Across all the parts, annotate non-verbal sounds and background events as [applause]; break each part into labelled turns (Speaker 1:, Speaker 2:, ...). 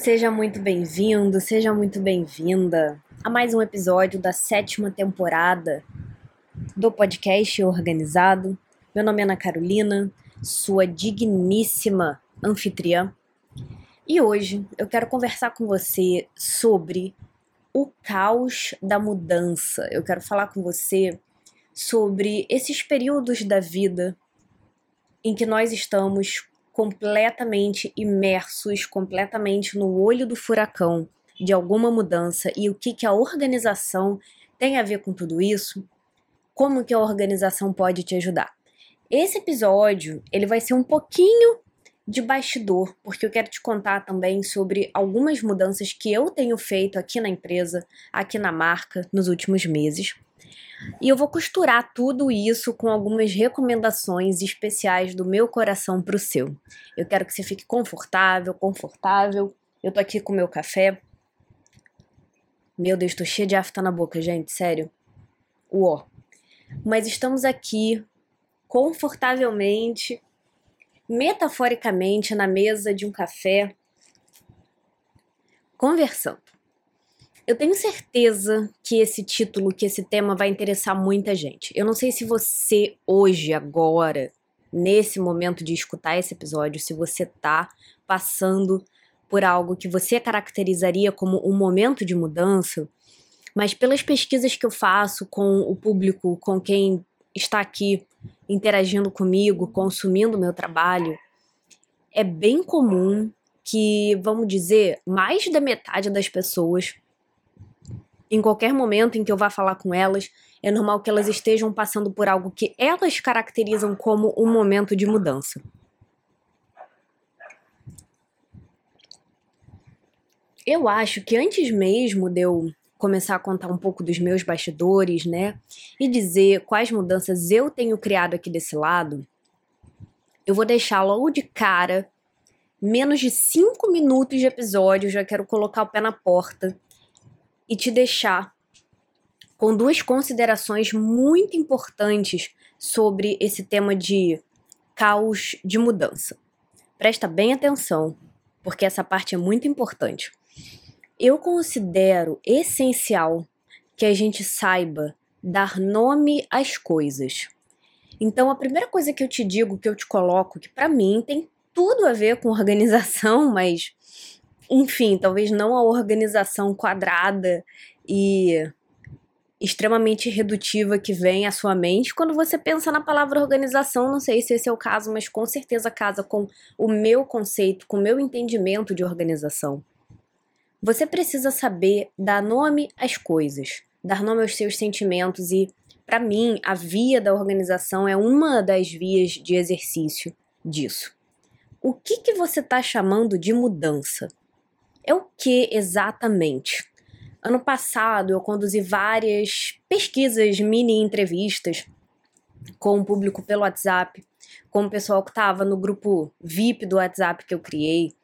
Speaker 1: Seja muito bem-vindo, seja muito bem-vinda a mais um episódio da sétima temporada do podcast Organizado. Meu nome é Ana Carolina, sua digníssima anfitriã, e hoje eu quero conversar com você sobre o caos da mudança. Eu quero falar com você sobre esses períodos da vida em que nós estamos completamente imersos, completamente no olho do furacão de alguma mudança e o que, que a organização tem a ver com tudo isso, como que a organização pode te ajudar. Esse episódio, ele vai ser um pouquinho de bastidor, porque eu quero te contar também sobre algumas mudanças que eu tenho feito aqui na empresa, aqui na marca, nos últimos meses. E eu vou costurar tudo isso com algumas recomendações especiais do meu coração para o seu. Eu quero que você fique confortável, confortável. Eu tô aqui com meu café. Meu Deus, tô cheia de afta na boca, gente, sério. Uó. Mas estamos aqui confortavelmente, metaforicamente, na mesa de um café, conversando. Eu tenho certeza que esse título, que esse tema vai interessar muita gente. Eu não sei se você hoje, agora, nesse momento de escutar esse episódio, se você tá passando por algo que você caracterizaria como um momento de mudança, mas pelas pesquisas que eu faço com o público, com quem está aqui interagindo comigo, consumindo meu trabalho, é bem comum que, vamos dizer, mais da metade das pessoas em qualquer momento em que eu vá falar com elas, é normal que elas estejam passando por algo que elas caracterizam como um momento de mudança. Eu acho que antes mesmo de eu começar a contar um pouco dos meus bastidores, né, e dizer quais mudanças eu tenho criado aqui desse lado, eu vou deixar logo de cara menos de cinco minutos de episódio, já quero colocar o pé na porta e te deixar com duas considerações muito importantes sobre esse tema de caos de mudança. Presta bem atenção, porque essa parte é muito importante. Eu considero essencial que a gente saiba dar nome às coisas. Então, a primeira coisa que eu te digo, que eu te coloco, que para mim tem tudo a ver com organização, [laughs] mas enfim, talvez não a organização quadrada e extremamente redutiva que vem à sua mente quando você pensa na palavra organização. Não sei se esse é o caso, mas com certeza casa com o meu conceito, com o meu entendimento de organização. Você precisa saber dar nome às coisas, dar nome aos seus sentimentos e, para mim, a via da organização é uma das vias de exercício disso. O que, que você está chamando de mudança? É o que exatamente? Ano passado eu conduzi várias pesquisas, mini entrevistas com o público pelo WhatsApp, com o pessoal que estava no grupo VIP do WhatsApp que eu criei.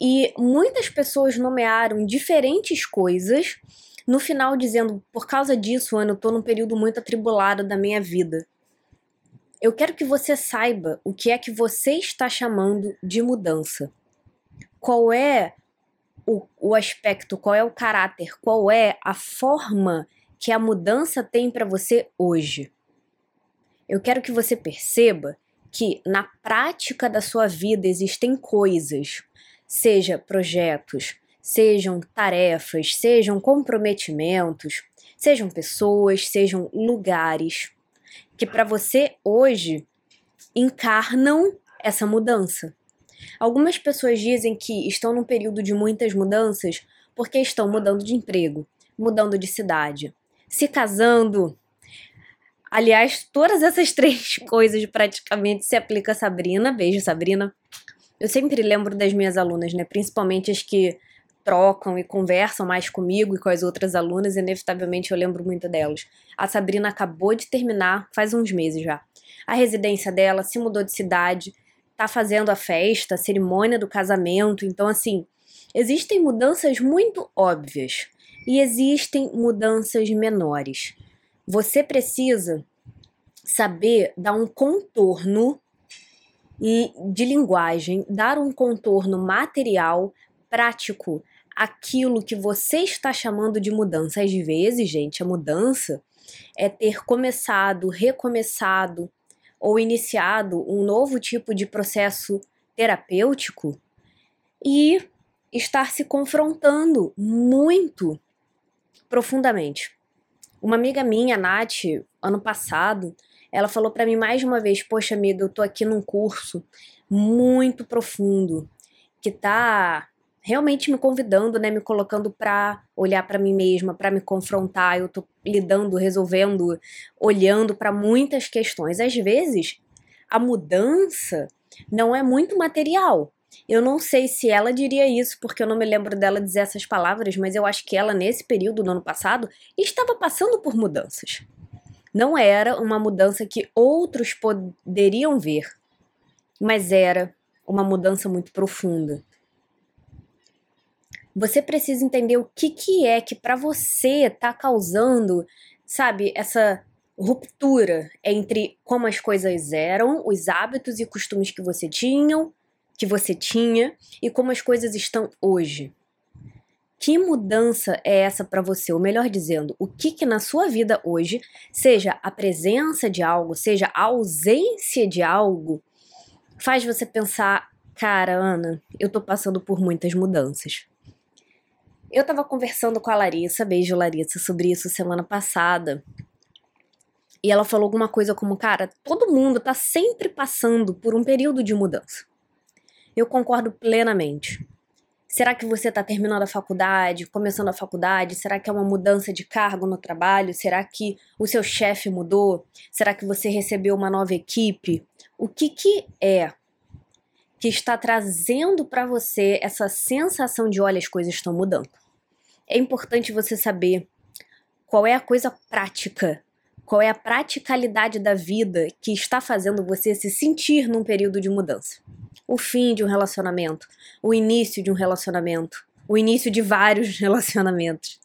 Speaker 1: E muitas pessoas nomearam diferentes coisas, no final dizendo: por causa disso, Ana, eu tô num período muito atribulado da minha vida. Eu quero que você saiba o que é que você está chamando de mudança. Qual é o, o aspecto, qual é o caráter, qual é a forma que a mudança tem para você hoje. Eu quero que você perceba que na prática da sua vida existem coisas, seja projetos, sejam tarefas, sejam comprometimentos, sejam pessoas, sejam lugares, que para você hoje encarnam essa mudança. Algumas pessoas dizem que estão num período de muitas mudanças porque estão mudando de emprego, mudando de cidade, se casando. Aliás, todas essas [laughs] três coisas praticamente se aplica a Sabrina. Beijo, Sabrina. Eu sempre lembro das minhas alunas, né? Principalmente as que trocam e conversam mais comigo e com as outras alunas, inevitavelmente eu lembro muito delas. A Sabrina acabou de terminar, faz uns meses já. A residência dela se mudou de cidade, tá fazendo a festa, a cerimônia do casamento. Então, assim, existem mudanças muito óbvias e existem mudanças menores. Você precisa saber dar um contorno de linguagem, dar um contorno material prático aquilo que você está chamando de mudança. Às vezes, gente, a mudança é ter começado, recomeçado ou iniciado um novo tipo de processo terapêutico e estar se confrontando muito profundamente. Uma amiga minha, Nath, ano passado, ela falou para mim mais uma vez: Poxa, amiga, eu tô aqui num curso muito profundo que tá realmente me convidando, né, me colocando para olhar para mim mesma, para me confrontar. Eu tô lidando, resolvendo, olhando para muitas questões. Às vezes, a mudança não é muito material. Eu não sei se ela diria isso, porque eu não me lembro dela dizer essas palavras, mas eu acho que ela, nesse período do ano passado, estava passando por mudanças. Não era uma mudança que outros poderiam ver, mas era uma mudança muito profunda você precisa entender o que, que é que para você tá causando, sabe, essa ruptura entre como as coisas eram, os hábitos e costumes que você tinham, que você tinha e como as coisas estão hoje. Que mudança é essa para você? Ou melhor dizendo, o que que na sua vida hoje, seja a presença de algo, seja a ausência de algo, faz você pensar, cara, Ana, eu tô passando por muitas mudanças. Eu tava conversando com a Larissa, beijo Larissa, sobre isso semana passada. E ela falou alguma coisa como, cara, todo mundo tá sempre passando por um período de mudança. Eu concordo plenamente. Será que você está terminando a faculdade, começando a faculdade? Será que é uma mudança de cargo no trabalho? Será que o seu chefe mudou? Será que você recebeu uma nova equipe? O que, que é que está trazendo para você essa sensação de, olha, as coisas estão mudando? É importante você saber qual é a coisa prática, qual é a praticalidade da vida que está fazendo você se sentir num período de mudança. O fim de um relacionamento, o início de um relacionamento, o início de vários [laughs] relacionamentos.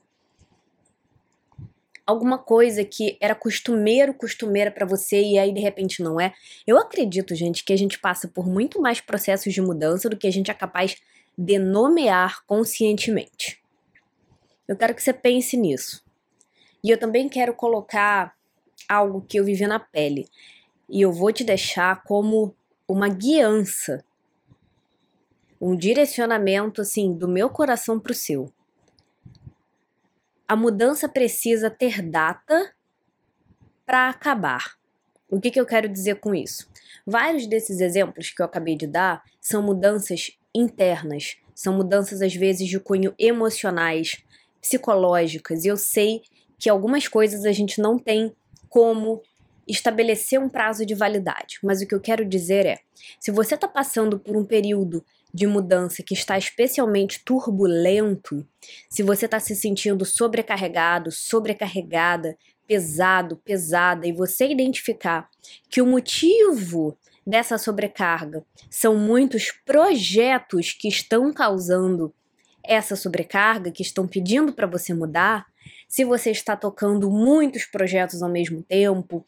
Speaker 1: Alguma coisa que era costumeiro, costumeira para você e aí de repente não é. Eu acredito, gente, que a gente passa por muito mais processos de mudança do que a gente é capaz de nomear conscientemente. Eu quero que você pense nisso. E eu também quero colocar algo que eu vivi na pele. E eu vou te deixar como uma guiança, um direcionamento assim do meu coração para o seu. A mudança precisa ter data para acabar. O que, que eu quero dizer com isso? Vários desses exemplos que eu acabei de dar são mudanças internas, são mudanças às vezes de cunho emocionais, psicológicas. E eu sei que algumas coisas a gente não tem como estabelecer um prazo de validade. Mas o que eu quero dizer é: se você está passando por um período de mudança que está especialmente turbulento, se você está se sentindo sobrecarregado, sobrecarregada, pesado, pesada, e você identificar que o motivo dessa sobrecarga são muitos projetos que estão causando essa sobrecarga que estão pedindo para você mudar, se você está tocando muitos projetos ao mesmo tempo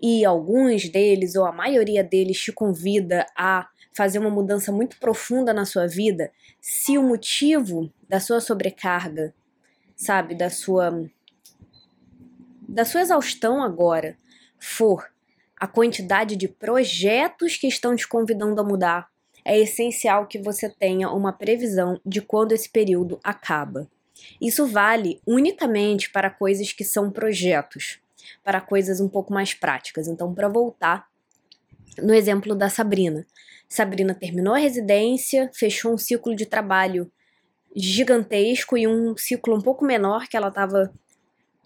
Speaker 1: e alguns deles ou a maioria deles te convida a fazer uma mudança muito profunda na sua vida, se o motivo da sua sobrecarga, sabe, da sua da sua exaustão agora for a quantidade de projetos que estão te convidando a mudar, é essencial que você tenha uma previsão de quando esse período acaba. Isso vale unicamente para coisas que são projetos, para coisas um pouco mais práticas. Então, para voltar no exemplo da Sabrina. Sabrina terminou a residência, fechou um ciclo de trabalho gigantesco e um ciclo um pouco menor que ela estava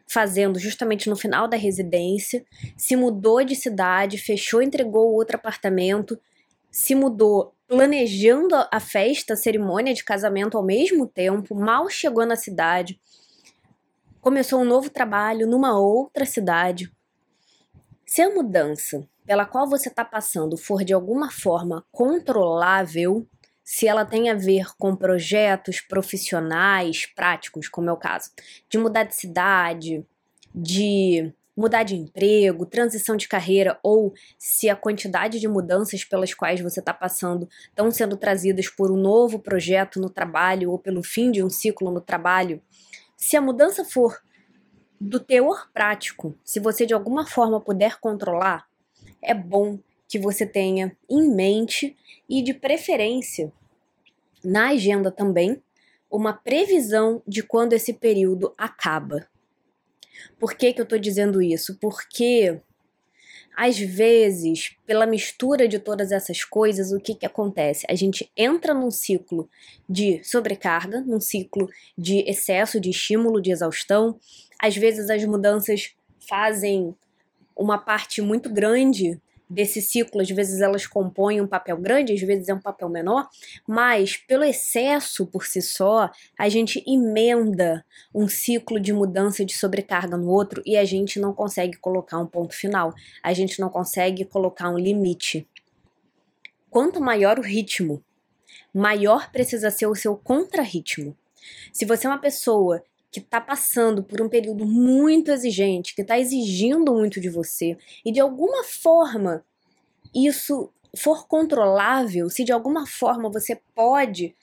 Speaker 1: fazendo justamente no final da residência, se mudou de cidade, fechou, entregou outro apartamento, se mudou planejando a festa, a cerimônia de casamento ao mesmo tempo, mal chegou na cidade, começou um novo trabalho numa outra cidade. Se a mudança pela qual você está passando for de alguma forma controlável, se ela tem a ver com projetos profissionais, práticos, como é o caso, de mudar de cidade, de mudar de emprego, transição de carreira, ou se a quantidade de mudanças pelas quais você está passando estão sendo trazidas por um novo projeto no trabalho ou pelo fim de um ciclo no trabalho, se a mudança for do teor prático, se você de alguma forma puder controlar, é bom que você tenha em mente e de preferência na agenda também uma previsão de quando esse período acaba. Por que, que eu estou dizendo isso? Porque às vezes, pela mistura de todas essas coisas, o que, que acontece? A gente entra num ciclo de sobrecarga, num ciclo de excesso de estímulo, de exaustão. Às vezes, as mudanças fazem uma parte muito grande desse ciclo, às vezes elas compõem um papel grande, às vezes é um papel menor, mas pelo excesso por si só, a gente emenda um ciclo de mudança de sobrecarga no outro e a gente não consegue colocar um ponto final, a gente não consegue colocar um limite. Quanto maior o ritmo, maior precisa ser o seu contrarritmo. Se você é uma pessoa que está passando por um período muito exigente, que está exigindo muito de você, e de alguma forma isso for controlável, se de alguma forma você pode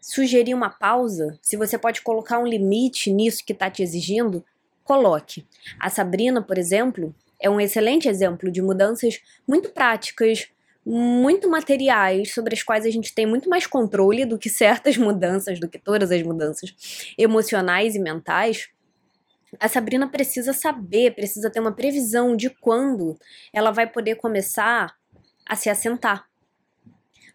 Speaker 1: sugerir uma pausa, se você pode colocar um limite nisso que está te exigindo, coloque. A Sabrina, por exemplo, é um excelente exemplo de mudanças muito práticas, muito materiais sobre as quais a gente tem muito mais controle do que certas [laughs] mudanças, do que todas as mudanças emocionais e mentais, a Sabrina precisa saber, precisa ter uma previsão de quando ela vai poder começar a se assentar.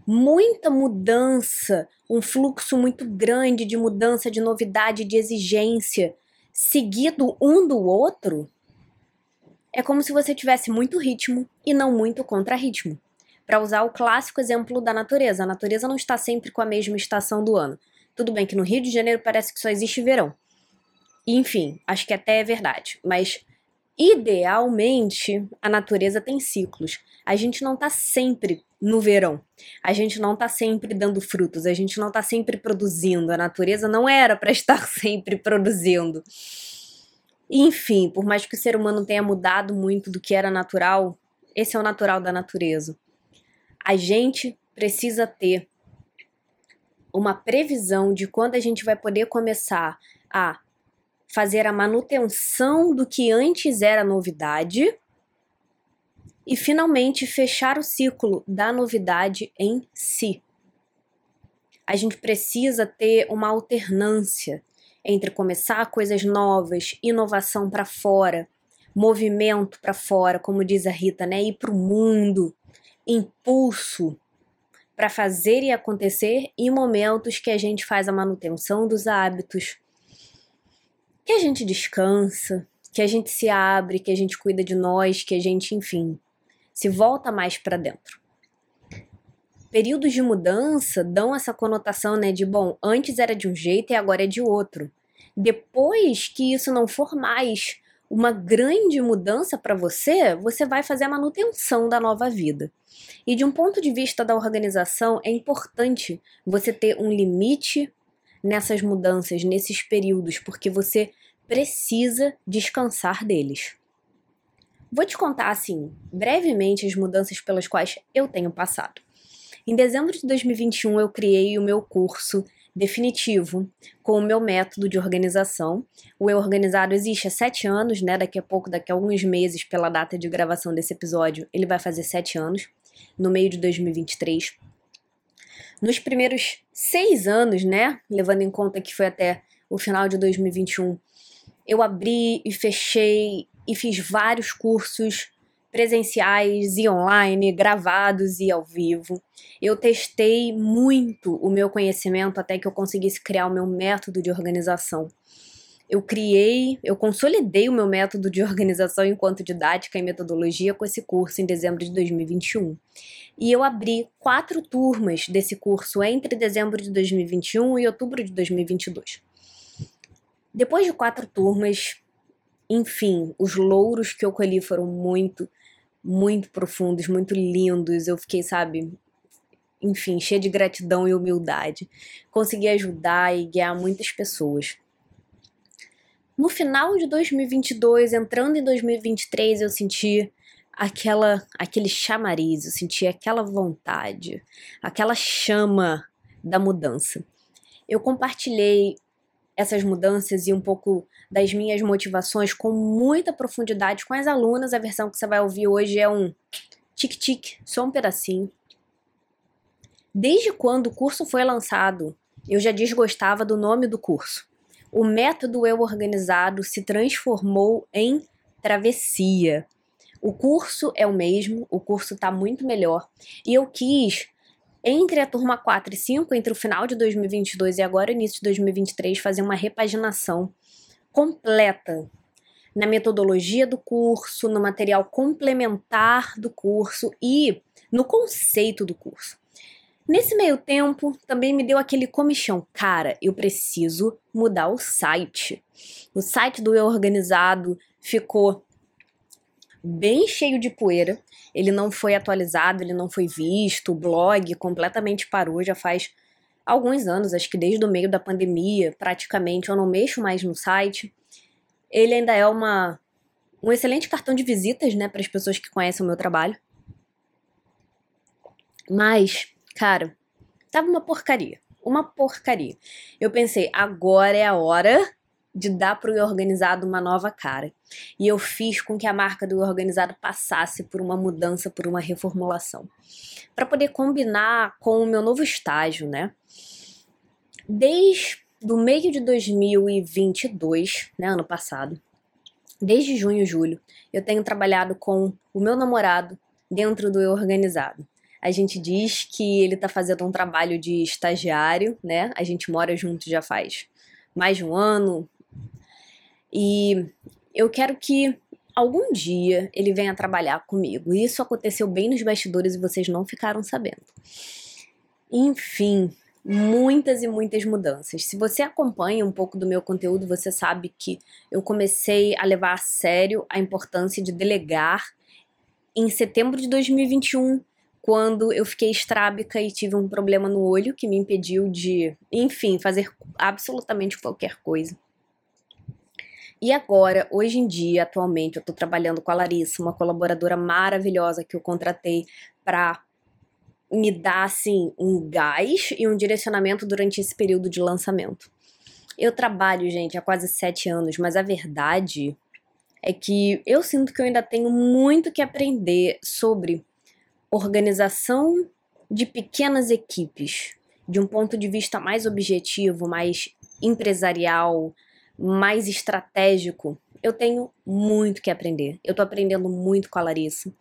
Speaker 1: Muita mudança, um fluxo muito grande de mudança, de novidade, de exigência, seguido um do outro, é como se você tivesse muito ritmo e não muito contra-ritmo para usar o clássico exemplo da natureza. A natureza não está sempre com a mesma estação do ano. Tudo bem que no Rio de Janeiro parece que só existe verão. Enfim, acho que até é verdade. Mas idealmente a natureza tem ciclos. A gente não está sempre no verão. A gente não está sempre dando frutos. A gente não está sempre produzindo. A natureza não era para [laughs] estar sempre produzindo. Enfim, por mais que o ser humano tenha mudado muito do que era natural, esse é o natural da natureza a gente precisa ter uma previsão de quando a gente vai poder começar a fazer a manutenção do que antes era novidade e finalmente fechar o ciclo da novidade em si. A gente precisa ter uma alternância entre começar coisas novas, inovação para fora, movimento para fora, como diz a Rita, né? Ir para o mundo, impulso para fazer e acontecer em momentos que a gente faz a manutenção dos hábitos, que a gente descansa, que a gente se abre, que a gente cuida de nós, que a gente, enfim, se volta mais para dentro. Períodos de mudança dão essa conotação, né, de bom, antes era de um jeito e agora é de outro. Depois que isso não for mais uma grande mudança para você, você vai fazer a manutenção da nova vida. E de um ponto de vista da organização, é importante você ter um limite nessas mudanças, nesses períodos, porque você precisa descansar deles. Vou te contar, assim, brevemente as mudanças pelas quais eu tenho passado. Em dezembro de 2021, eu criei o meu curso definitivo com o meu método de organização. O Eu Organizado existe há sete anos, né? Daqui a pouco, daqui a alguns meses, pela data de gravação desse episódio, ele vai fazer sete anos, no meio de 2023. Nos primeiros seis anos, né? Levando em conta que foi até o final de 2021, eu abri e fechei e fiz vários cursos presenciais e online, gravados e ao vivo. Eu testei muito o meu conhecimento até que eu conseguisse criar o meu método de organização. Eu criei, eu consolidei o meu método de [laughs] organização enquanto didática e metodologia com esse curso em dezembro de 2021. E eu abri quatro turmas desse curso entre dezembro de 2021 e outubro de 2022. Depois de quatro turmas, enfim, os louros que eu colhi foram muito, muito profundos, muito lindos. Eu fiquei, sabe, enfim, cheia de gratidão e humildade. Consegui ajudar e guiar muitas pessoas. No final de 2022, entrando em 2023, eu senti aquela aquele chamariz, eu senti aquela vontade, aquela chama da mudança. Eu compartilhei essas mudanças e um pouco das minhas motivações com muita profundidade com as alunas. A versão que você vai ouvir hoje é um tic-tic, só um pedacinho. Desde quando o curso foi lançado, eu já desgostava do nome do curso. O método Eu Organizado se transformou em travessia. O curso é o mesmo, o curso está muito melhor. E eu quis, entre a turma 4 e 5, entre o final de 2022 e agora início de 2023, fazer uma repaginação completa na metodologia do curso, no material complementar do curso e no conceito do curso. Nesse meio tempo, também me deu aquele comichão. Cara, eu preciso mudar o site. O site do Eu Organizado ficou bem cheio de poeira. Ele não foi atualizado, ele não foi visto, o blog completamente parou já faz alguns anos, acho que desde o meio da pandemia, praticamente eu não mexo mais no site. Ele ainda é uma um excelente cartão de visitas, né, para as pessoas que conhecem o meu trabalho. Mas, cara, tava uma porcaria, uma porcaria. Eu pensei, agora é a hora de dar para o organizado uma nova cara. E eu fiz com que a marca do organizado passasse por uma mudança, por uma reformulação, para poder combinar com o meu novo estágio, né? Desde do meio de 2022, né, ano passado, desde junho e julho, eu tenho trabalhado com o meu namorado dentro do Eu Organizado. A gente diz que ele está fazendo um trabalho de estagiário, né? A gente mora junto já faz mais de um ano, e eu quero que algum dia ele venha trabalhar comigo. Isso aconteceu bem nos bastidores e vocês não ficaram sabendo. Enfim, muitas e muitas mudanças. Se você acompanha um pouco do meu conteúdo, você sabe que eu comecei a levar a sério a importância de delegar em setembro de 2021, quando eu fiquei estrábica e tive um problema no olho que me impediu de, enfim, fazer absolutamente qualquer coisa. E agora, hoje em dia, atualmente, eu estou trabalhando com a Larissa, uma colaboradora maravilhosa que eu contratei para me dar assim um gás e um direcionamento durante esse período de lançamento. Eu trabalho, gente, há quase sete anos, mas a verdade é que eu sinto que eu ainda tenho muito que aprender sobre organização de pequenas equipes, de um ponto de vista mais objetivo, mais empresarial, mais estratégico, eu tenho muito que aprender. Eu tô aprendendo muito com a Larissa.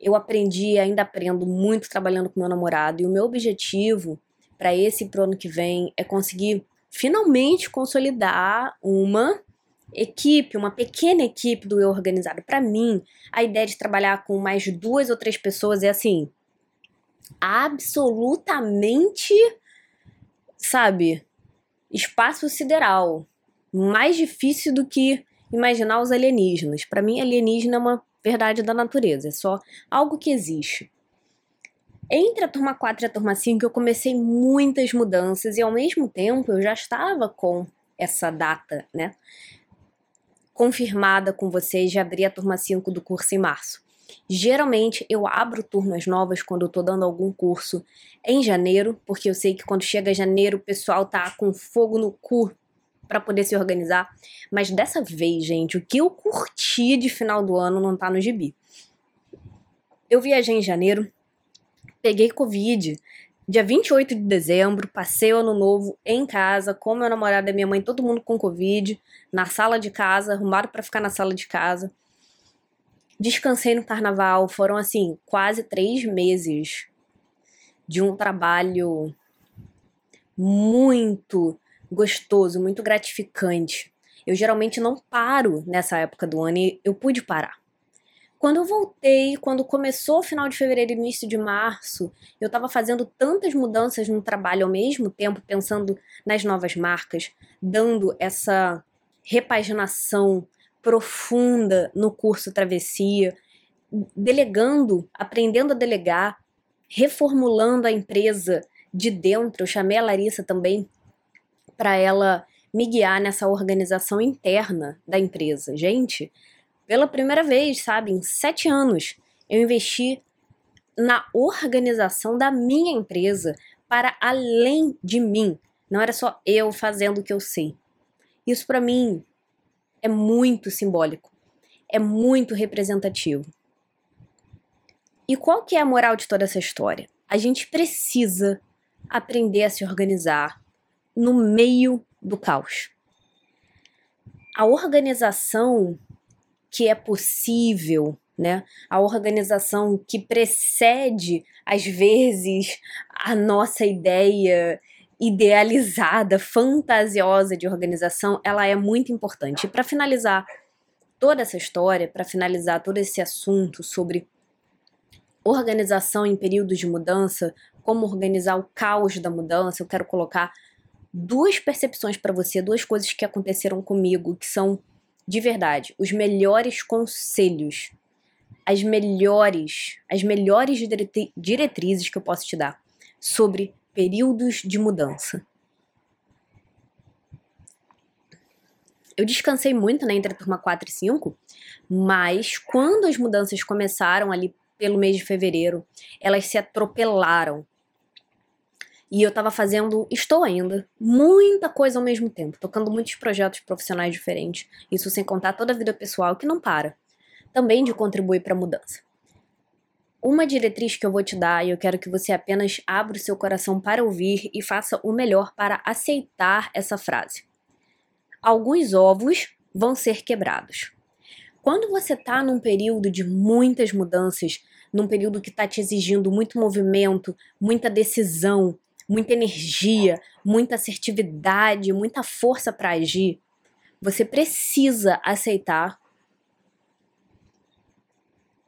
Speaker 1: Eu aprendi ainda aprendo muito trabalhando com meu namorado. E o meu objetivo para esse pro ano que vem é conseguir finalmente consolidar uma equipe, uma pequena equipe do eu organizado. Para mim, a ideia de trabalhar com mais duas ou três pessoas é assim, absolutamente, sabe, espaço sideral mais difícil do que imaginar os alienígenas. Para mim, alienígena é uma verdade da natureza, é só algo que existe. Entre a turma 4 e a turma 5, eu comecei muitas mudanças e ao mesmo tempo eu já estava com essa data, né? Confirmada com vocês de abrir a turma 5 do curso em março. Geralmente eu abro turmas novas quando eu tô dando algum curso em janeiro, porque eu sei que quando chega janeiro o pessoal tá com fogo no cu para poder se organizar. Mas dessa vez, gente, o que eu curti de final do ano não tá no gibi. Eu viajei em janeiro, peguei Covid, dia 28 de dezembro, passei o ano novo em casa, com meu namorado e minha mãe, todo mundo com Covid, na sala de casa, arrumaram para ficar na sala de casa. Descansei no carnaval, foram assim, quase três meses de um trabalho muito gostoso, muito gratificante. Eu geralmente não paro nessa época do ano e eu pude parar. Quando eu voltei, quando começou o final de fevereiro e início de março, eu estava fazendo tantas mudanças no trabalho ao mesmo tempo, pensando nas novas marcas, dando essa repaginação profunda no curso Travessia, delegando, aprendendo a delegar, reformulando a empresa de dentro. Eu chamei a Larissa também para ela me guiar nessa organização interna da empresa. Gente, pela primeira vez, sabe, em sete anos, eu investi na organização da minha empresa para além de mim. Não era só eu fazendo o que eu sei. Isso para mim é muito simbólico, é muito representativo. E qual que é a moral de toda essa história? A gente precisa aprender a se organizar no meio do caos. A organização que é possível, né? A organização que precede, às vezes, a nossa ideia idealizada, fantasiosa de organização, ela é muito importante. E para finalizar toda essa história, para finalizar todo esse assunto sobre organização em períodos de mudança, como organizar o caos da mudança, eu quero colocar duas percepções para você, duas coisas que aconteceram comigo que são de verdade os melhores conselhos, as melhores, as melhores diretrizes que eu posso te dar sobre períodos de mudança. Eu descansei muito né, entre a turma 4 e 5, mas quando as mudanças começaram ali pelo mês de fevereiro, elas se atropelaram. E eu tava fazendo, estou ainda, muita coisa ao mesmo tempo, tocando muitos projetos profissionais diferentes, isso sem contar toda a vida pessoal que não para, também de contribuir para a mudança. Uma diretriz que eu vou te dar e eu quero que você apenas abra o seu coração para ouvir e faça o melhor para aceitar essa frase. Alguns ovos vão ser quebrados. Quando você está num período de muitas mudanças, num período que está te exigindo muito movimento, muita decisão, muita energia, muita assertividade, muita força para agir, você precisa aceitar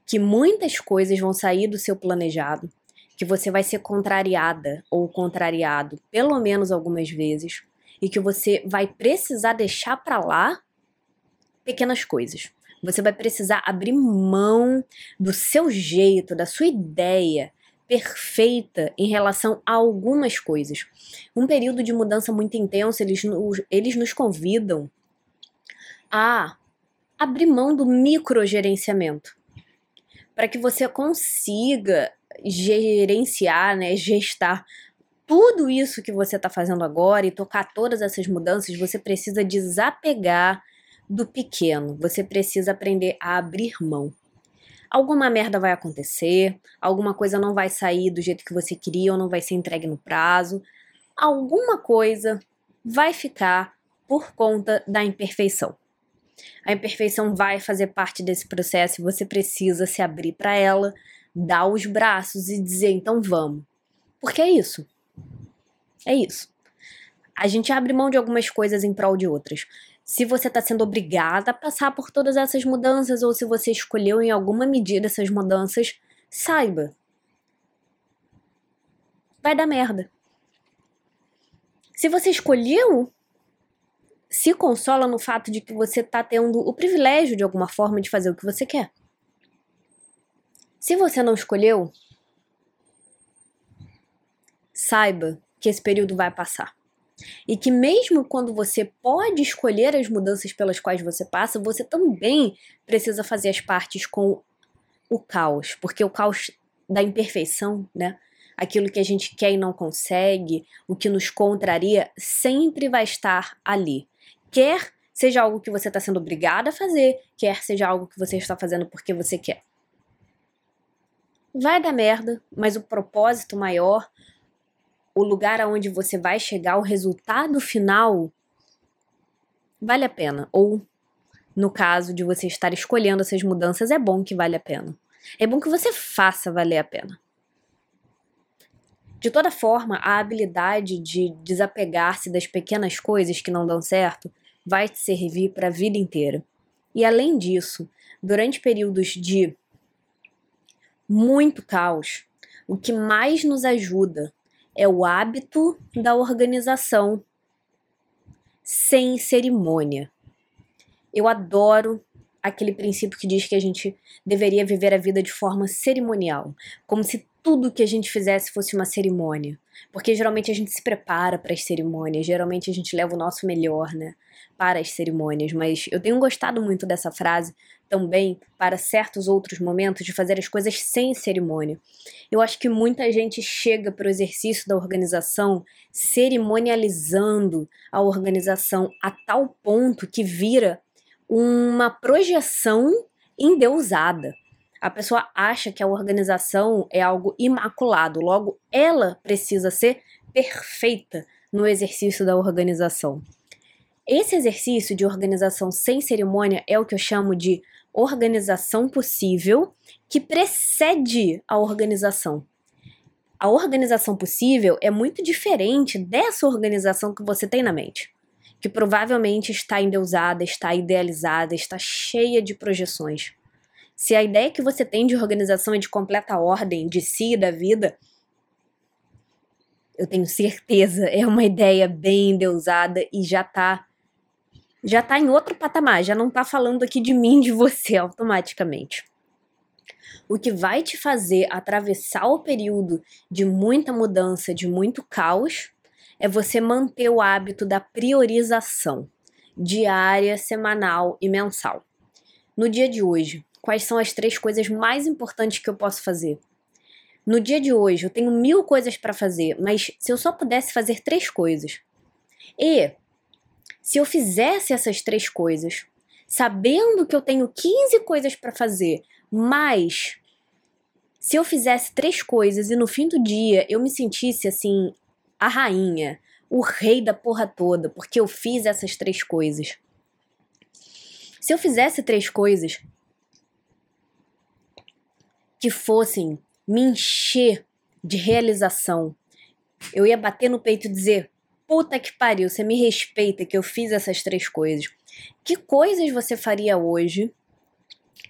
Speaker 1: que muitas coisas vão sair do seu planejado, que você vai ser contrariada ou contrariado pelo menos algumas vezes e que você vai precisar deixar para lá pequenas coisas. Você vai precisar abrir mão do seu jeito, da sua ideia perfeita em relação a algumas coisas. Um período de mudança muito intenso, eles nos, eles nos convidam a abrir mão do microgerenciamento para que você consiga gerenciar, né, gestar tudo isso que você está fazendo agora e tocar todas essas mudanças, você precisa desapegar do pequeno. Você precisa aprender a abrir mão. Alguma merda vai acontecer, alguma coisa não vai sair do jeito que você queria ou não vai ser entregue no prazo. Alguma coisa vai ficar por conta da imperfeição. A imperfeição vai fazer parte desse processo e você precisa se abrir para ela, dar os braços e dizer então vamos. Porque é isso. É isso. A gente abre mão de algumas coisas em prol de outras se você está sendo obrigada a passar por todas essas mudanças ou se você escolheu em alguma medida essas mudanças, saiba. Vai dar merda. Se você escolheu, se consola no fato de que você está tendo o privilégio de alguma forma de fazer o que você quer. Se você não escolheu, saiba que esse período vai passar. E que mesmo quando você pode escolher as mudanças pelas quais você passa, você também precisa fazer as partes com o caos, porque o caos da imperfeição, né? Aquilo que a gente quer e não consegue, o que nos contraria, sempre vai estar ali. Quer seja algo que você está sendo obrigado a fazer, quer seja algo que você está fazendo porque você quer. Vai dar merda, mas o propósito maior o lugar aonde você vai chegar, o resultado final, vale a pena. Ou, no caso de você estar escolhendo essas mudanças, é bom que vale a pena. É bom que você faça valer a pena. De toda forma, a habilidade de desapegar-se das pequenas coisas que não dão certo vai te servir para a vida inteira. E além disso, durante períodos de muito caos, o que mais nos ajuda é o hábito da organização sem cerimônia. Eu adoro aquele princípio que diz que a gente deveria viver a vida de forma cerimonial, como se tudo que a gente fizesse fosse uma cerimônia. Porque geralmente a gente se prepara para as cerimônias, geralmente a gente leva o nosso melhor, né, para as cerimônias, mas eu tenho gostado muito dessa frase também para certos outros momentos de fazer as coisas sem cerimônia. Eu acho que muita gente chega para o exercício da organização cerimonializando a organização a tal ponto que vira uma projeção endeusada. A pessoa acha que a organização é algo imaculado, logo ela precisa ser perfeita no exercício da organização. Esse exercício de organização sem cerimônia é o que eu chamo de organização possível que precede a organização. A organização possível é muito diferente dessa organização que você tem na mente que provavelmente está endeusada, está idealizada, está cheia de projeções. Se a ideia que você tem de organização é de completa ordem de si e da vida, eu tenho certeza, é uma [laughs] ideia bem endeusada e já está já tá em outro patamar, já não está falando aqui de mim, de você [laughs] automaticamente. O que vai te fazer atravessar o período de muita mudança, de muito caos, é você manter o hábito da priorização diária, semanal e mensal. No dia de hoje, quais são as três coisas mais importantes que eu posso fazer? No dia de hoje, eu tenho mil coisas para fazer, mas se eu só pudesse fazer três coisas. E se eu fizesse essas três coisas, sabendo que eu tenho 15 coisas para fazer, mas se eu fizesse três coisas e no fim do dia eu me sentisse assim a rainha, o rei da porra toda, porque eu fiz essas três coisas. Se eu fizesse três coisas que fossem me encher de realização, eu ia bater no peito e dizer: puta que pariu, você me respeita que eu fiz essas três coisas. Que coisas você faria hoje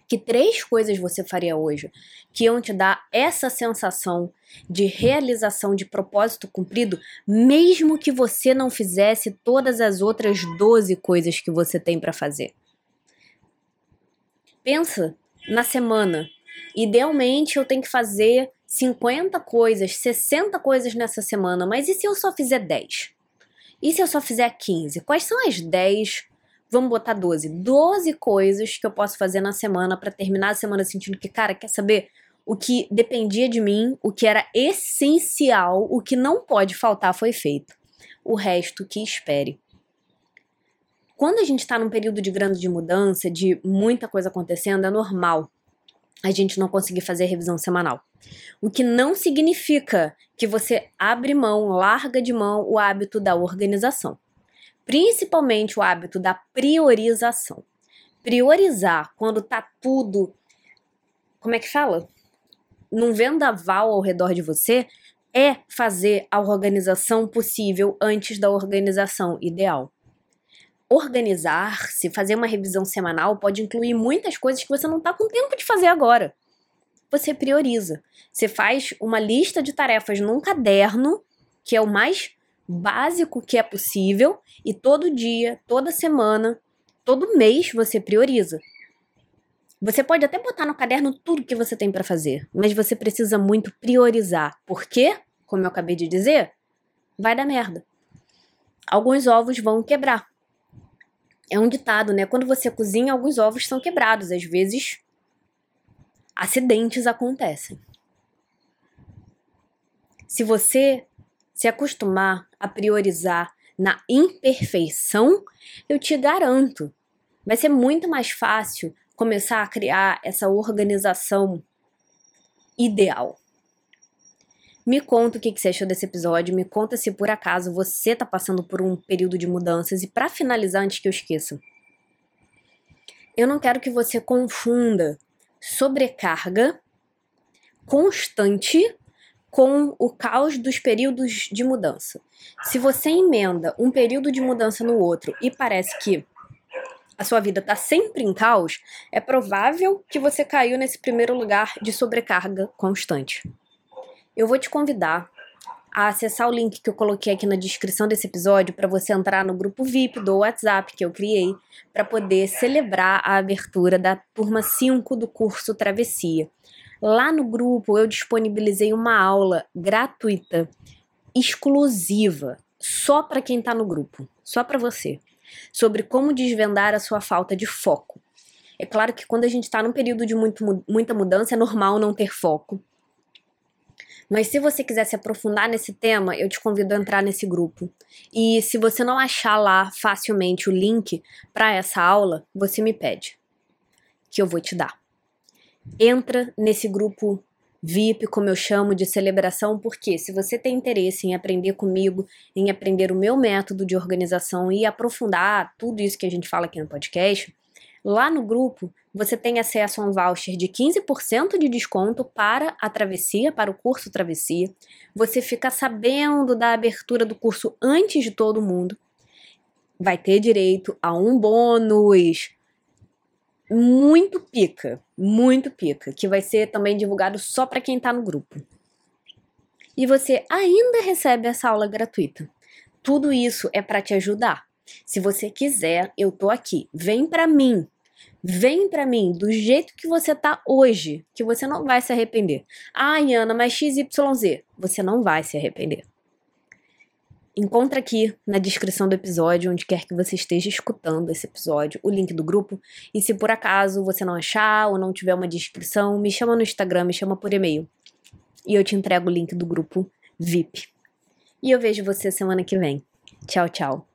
Speaker 1: que três coisas você faria hoje que iam te dar essa sensação de realização de propósito cumprido, mesmo que você não fizesse todas as outras 12 coisas que você tem para fazer. Pensa na semana. Idealmente eu tenho que fazer 50 coisas, 60 coisas nessa semana, mas e se eu só fizer 10? E se eu só fizer 15? Quais são as 10 Vamos botar 12. 12 coisas que eu posso fazer na semana para terminar a semana sentindo que, cara, quer saber? O que dependia de mim, o que era essencial, o que não pode faltar foi feito. O resto que espere. Quando a gente está num período de grande mudança, de muita coisa acontecendo, é normal a gente não conseguir fazer revisão semanal. O que não significa que você abre mão, larga de mão o hábito da organização principalmente o hábito da priorização. Priorizar quando tá tudo, como é que fala? Num vendaval ao redor de você, é fazer a organização possível antes da organização ideal. Organizar-se, fazer uma revisão semanal pode incluir muitas coisas que você não está com tempo de fazer agora. Você prioriza. Você faz uma lista de tarefas num caderno, que é o mais básico que é possível e todo dia, toda semana, todo mês você prioriza. Você pode até botar no caderno tudo que você tem para fazer, mas você precisa muito priorizar. Por quê? Como eu acabei de dizer, vai dar merda. Alguns ovos vão quebrar. É um ditado, né? Quando você cozinha, alguns ovos são quebrados. Às vezes, acidentes acontecem. Se você se acostumar a priorizar na imperfeição, eu te garanto, vai ser muito mais fácil começar a criar essa organização ideal. Me conta o que você achou desse episódio, me conta se por acaso você está passando por um período de mudanças e para finalizar antes que eu esqueça. Eu não quero que você confunda sobrecarga constante com o caos dos períodos de mudança. Se você emenda um período de mudança no outro e parece que a sua vida está sempre em caos, é provável que você caiu nesse primeiro lugar de sobrecarga constante. Eu vou te convidar a acessar o link que eu coloquei aqui na descrição desse episódio para você entrar no grupo VIP do WhatsApp que eu criei para poder celebrar a abertura da turma 5 do curso Travessia. Lá no grupo eu disponibilizei uma aula gratuita, exclusiva, só para quem está no grupo, só para você, sobre como desvendar a sua falta de foco. É claro que quando a gente está num período de muito, muita mudança, é normal não ter foco. Mas se você quiser se aprofundar nesse tema, eu te convido a entrar nesse grupo. E se você não achar lá facilmente o link para essa aula, você me pede, que eu vou te dar. Entra nesse grupo VIP, como eu chamo, de celebração, porque se você tem interesse em aprender comigo, em aprender o meu método de organização e aprofundar tudo isso que a gente fala aqui no podcast, Lá no grupo, você tem acesso a um voucher de 15% de desconto para a travessia, para o curso Travessia. Você fica sabendo da abertura do curso antes de todo mundo. Vai ter direito a um bônus muito pica, muito pica, que vai ser também divulgado só para quem está no grupo. E você ainda recebe essa aula gratuita. Tudo isso é para te ajudar. Se você quiser, eu tô aqui. Vem para mim, Vem para mim do jeito que você tá hoje, que você não vai se arrepender. Ai, Ana, mas XYZ, você não vai se arrepender. Encontra aqui na descrição do episódio, onde quer que você esteja escutando esse episódio, o link do grupo. E se por acaso você não achar ou não tiver uma descrição, me chama no Instagram, me chama por e-mail. E eu te entrego o link do grupo VIP. E eu vejo você semana que vem. Tchau, tchau.